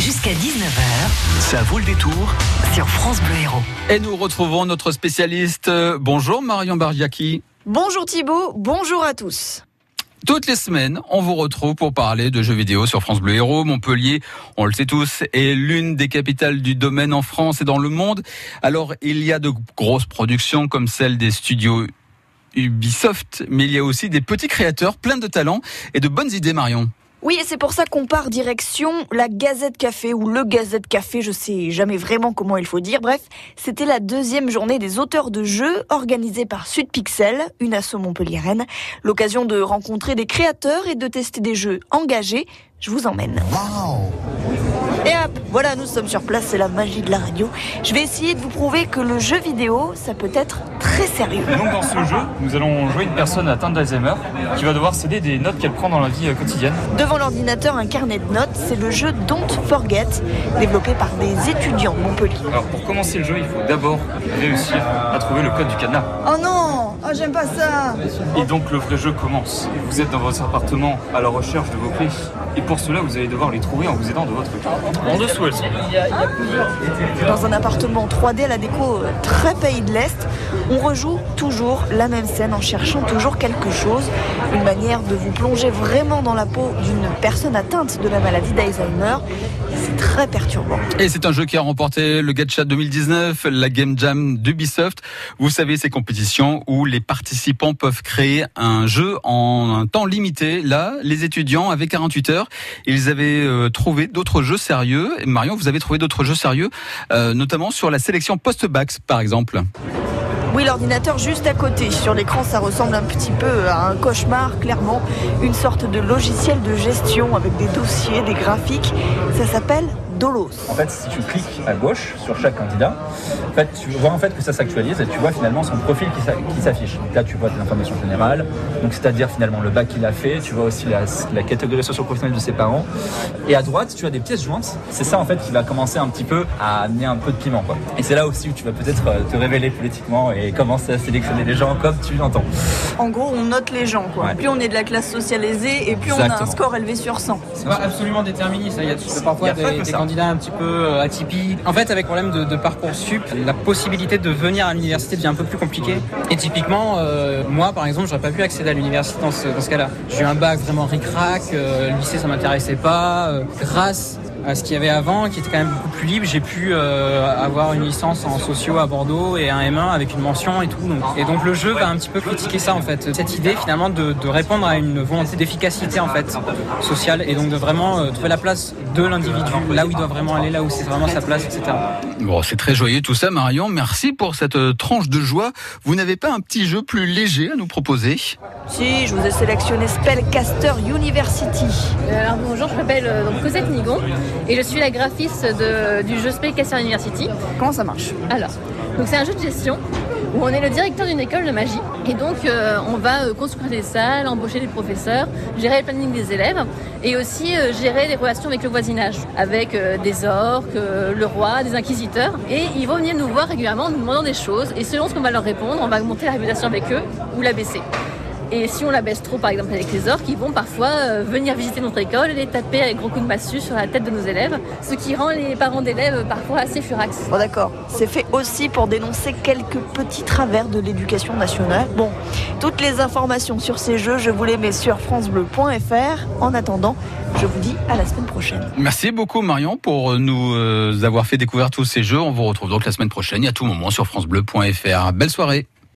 Jusqu'à 19h, Ça vaut le détour. sur France Bleu Héros. Et nous retrouvons notre spécialiste. Bonjour Marion Bargiaki. Bonjour Thibaut, bonjour à tous. Toutes les semaines, on vous retrouve pour parler de jeux vidéo sur France Bleu Héros. Montpellier, on le sait tous, est l'une des capitales du domaine en France et dans le monde. Alors, il y a de grosses productions comme celle des studios Ubisoft, mais il y a aussi des petits créateurs pleins de talent et de bonnes idées, Marion. Oui, et c'est pour ça qu'on part direction la Gazette Café ou le Gazette Café, je sais jamais vraiment comment il faut dire. Bref, c'était la deuxième journée des auteurs de jeux organisée par Sud Pixel, une asso montpelliéraine. L'occasion de rencontrer des créateurs et de tester des jeux engagés. Je vous emmène. Et hop, voilà, nous sommes sur place, c'est la magie de la radio. Je vais essayer de vous prouver que le jeu vidéo, ça peut être très sérieux. Donc dans ce jeu, nous allons jouer une personne atteinte d'Alzheimer qui va devoir céder des notes qu'elle prend dans la vie euh, quotidienne. Devant l'ordinateur, un carnet de notes, c'est le jeu Don't Forget, développé par des étudiants de Montpellier. Alors pour commencer le jeu, il faut d'abord réussir à trouver le code du cadenas. Oh non Oh j'aime pas ça Et donc le vrai jeu commence. Vous êtes dans votre appartement à la recherche de vos clés. Et pour cela, vous allez devoir les trouver en vous aidant de votre carte. En dessous, elles sont. Dans un appartement 3D à la déco euh, très pays de l'Est, on rejoue toujours la même scène en cherchant toujours quelque chose. Une manière de vous plonger vraiment dans la peau d'une personne atteinte de la maladie d'Alzheimer. C'est très perturbant. Et c'est un jeu qui a remporté le Gacha 2019, la Game Jam d'Ubisoft. Vous savez, ces compétitions où les participants peuvent créer un jeu en un temps limité. Là, les étudiants avaient 48 heures. Ils avaient euh, trouvé d'autres jeux sérieux. Et Marion, vous avez trouvé d'autres jeux sérieux, euh, notamment sur la sélection post-bac, par exemple. Oui, l'ordinateur juste à côté. Sur l'écran, ça ressemble un petit peu à un cauchemar, clairement. Une sorte de logiciel de gestion avec des dossiers, des graphiques. Ça s'appelle Dolos. En fait, si tu cliques à gauche sur chaque candidat, en fait, tu vois en fait que ça s'actualise et tu vois finalement son profil qui s'a- qui s'affiche. Donc là, tu vois de l'information générale, donc c'est-à-dire finalement le bac qu'il a fait. Tu vois aussi la, la catégorie socio-professionnelle de ses parents. Et à droite, tu as des pièces jointes. C'est ça en fait qui va commencer un petit peu à amener un peu de piment. Quoi. Et c'est là aussi où tu vas peut-être euh, te révéler politiquement et commencer à sélectionner les gens comme tu l'entends. En gros, on note les gens, quoi. Ouais. Plus on est de la classe socialisée et plus on a un score élevé sur 100. C'est pas absolument déterministe. Il y a parfois des, des ça. candidats un petit peu euh, atypiques. En fait, avec problème de, de Parcoursup, la possibilité de venir à l'université devient un peu plus compliquée. Et typiquement, euh, moi, par exemple, j'aurais pas pu accéder à l'université dans ce, ce cas-là. J'ai eu un bac vraiment ric-rac, euh, le lycée ça m'intéressait pas. grâce à ce qu'il y avait avant, qui était quand même beaucoup plus libre, j'ai pu euh, avoir une licence en sociaux à Bordeaux et un M1 avec une mention et tout. Donc- et donc le jeu va un petit peu critiquer ça en fait, cette idée finalement de, de répondre à une volonté d'efficacité en fait sociale et donc de vraiment euh, trouver la place de l'individu là où il doit vraiment aller, là où c'est vraiment sa place, etc. Bon, c'est très joyeux tout ça, Marion. Merci pour cette euh, tranche de joie. Vous n'avez pas un petit jeu plus léger à nous proposer? Si, je vous ai sélectionné Spellcaster University. Alors bonjour, je m'appelle euh, donc Cosette Nigon et je suis la graphiste de- du jeu Spellcaster University. Comment ça marche? Alors, donc c'est un jeu de gestion où on est le directeur d'une école de magie et donc euh, on va euh, construire des salles, embaucher des professeurs, gérer le planning des élèves et aussi euh, gérer les relations avec le voisinage, avec des orques, le roi, des inquisiteurs et ils vont venir nous voir régulièrement en nous demandant des choses et selon ce qu'on va leur répondre, on va augmenter la réputation avec eux ou la baisser. Et si on la baisse trop, par exemple avec les orques, ils vont parfois euh, venir visiter notre école et les taper avec gros coups de massue sur la tête de nos élèves, ce qui rend les parents d'élèves parfois assez furax. Bon d'accord, c'est fait aussi pour dénoncer quelques petits travers de l'éducation nationale. Bon, toutes les informations sur ces jeux, je vous les mets sur francebleu.fr. En attendant, je vous dis à la semaine prochaine. Merci beaucoup, Marion, pour nous euh, avoir fait découvrir tous ces jeux. On vous retrouve donc la semaine prochaine et à tout moment sur FranceBleu.fr. Belle soirée.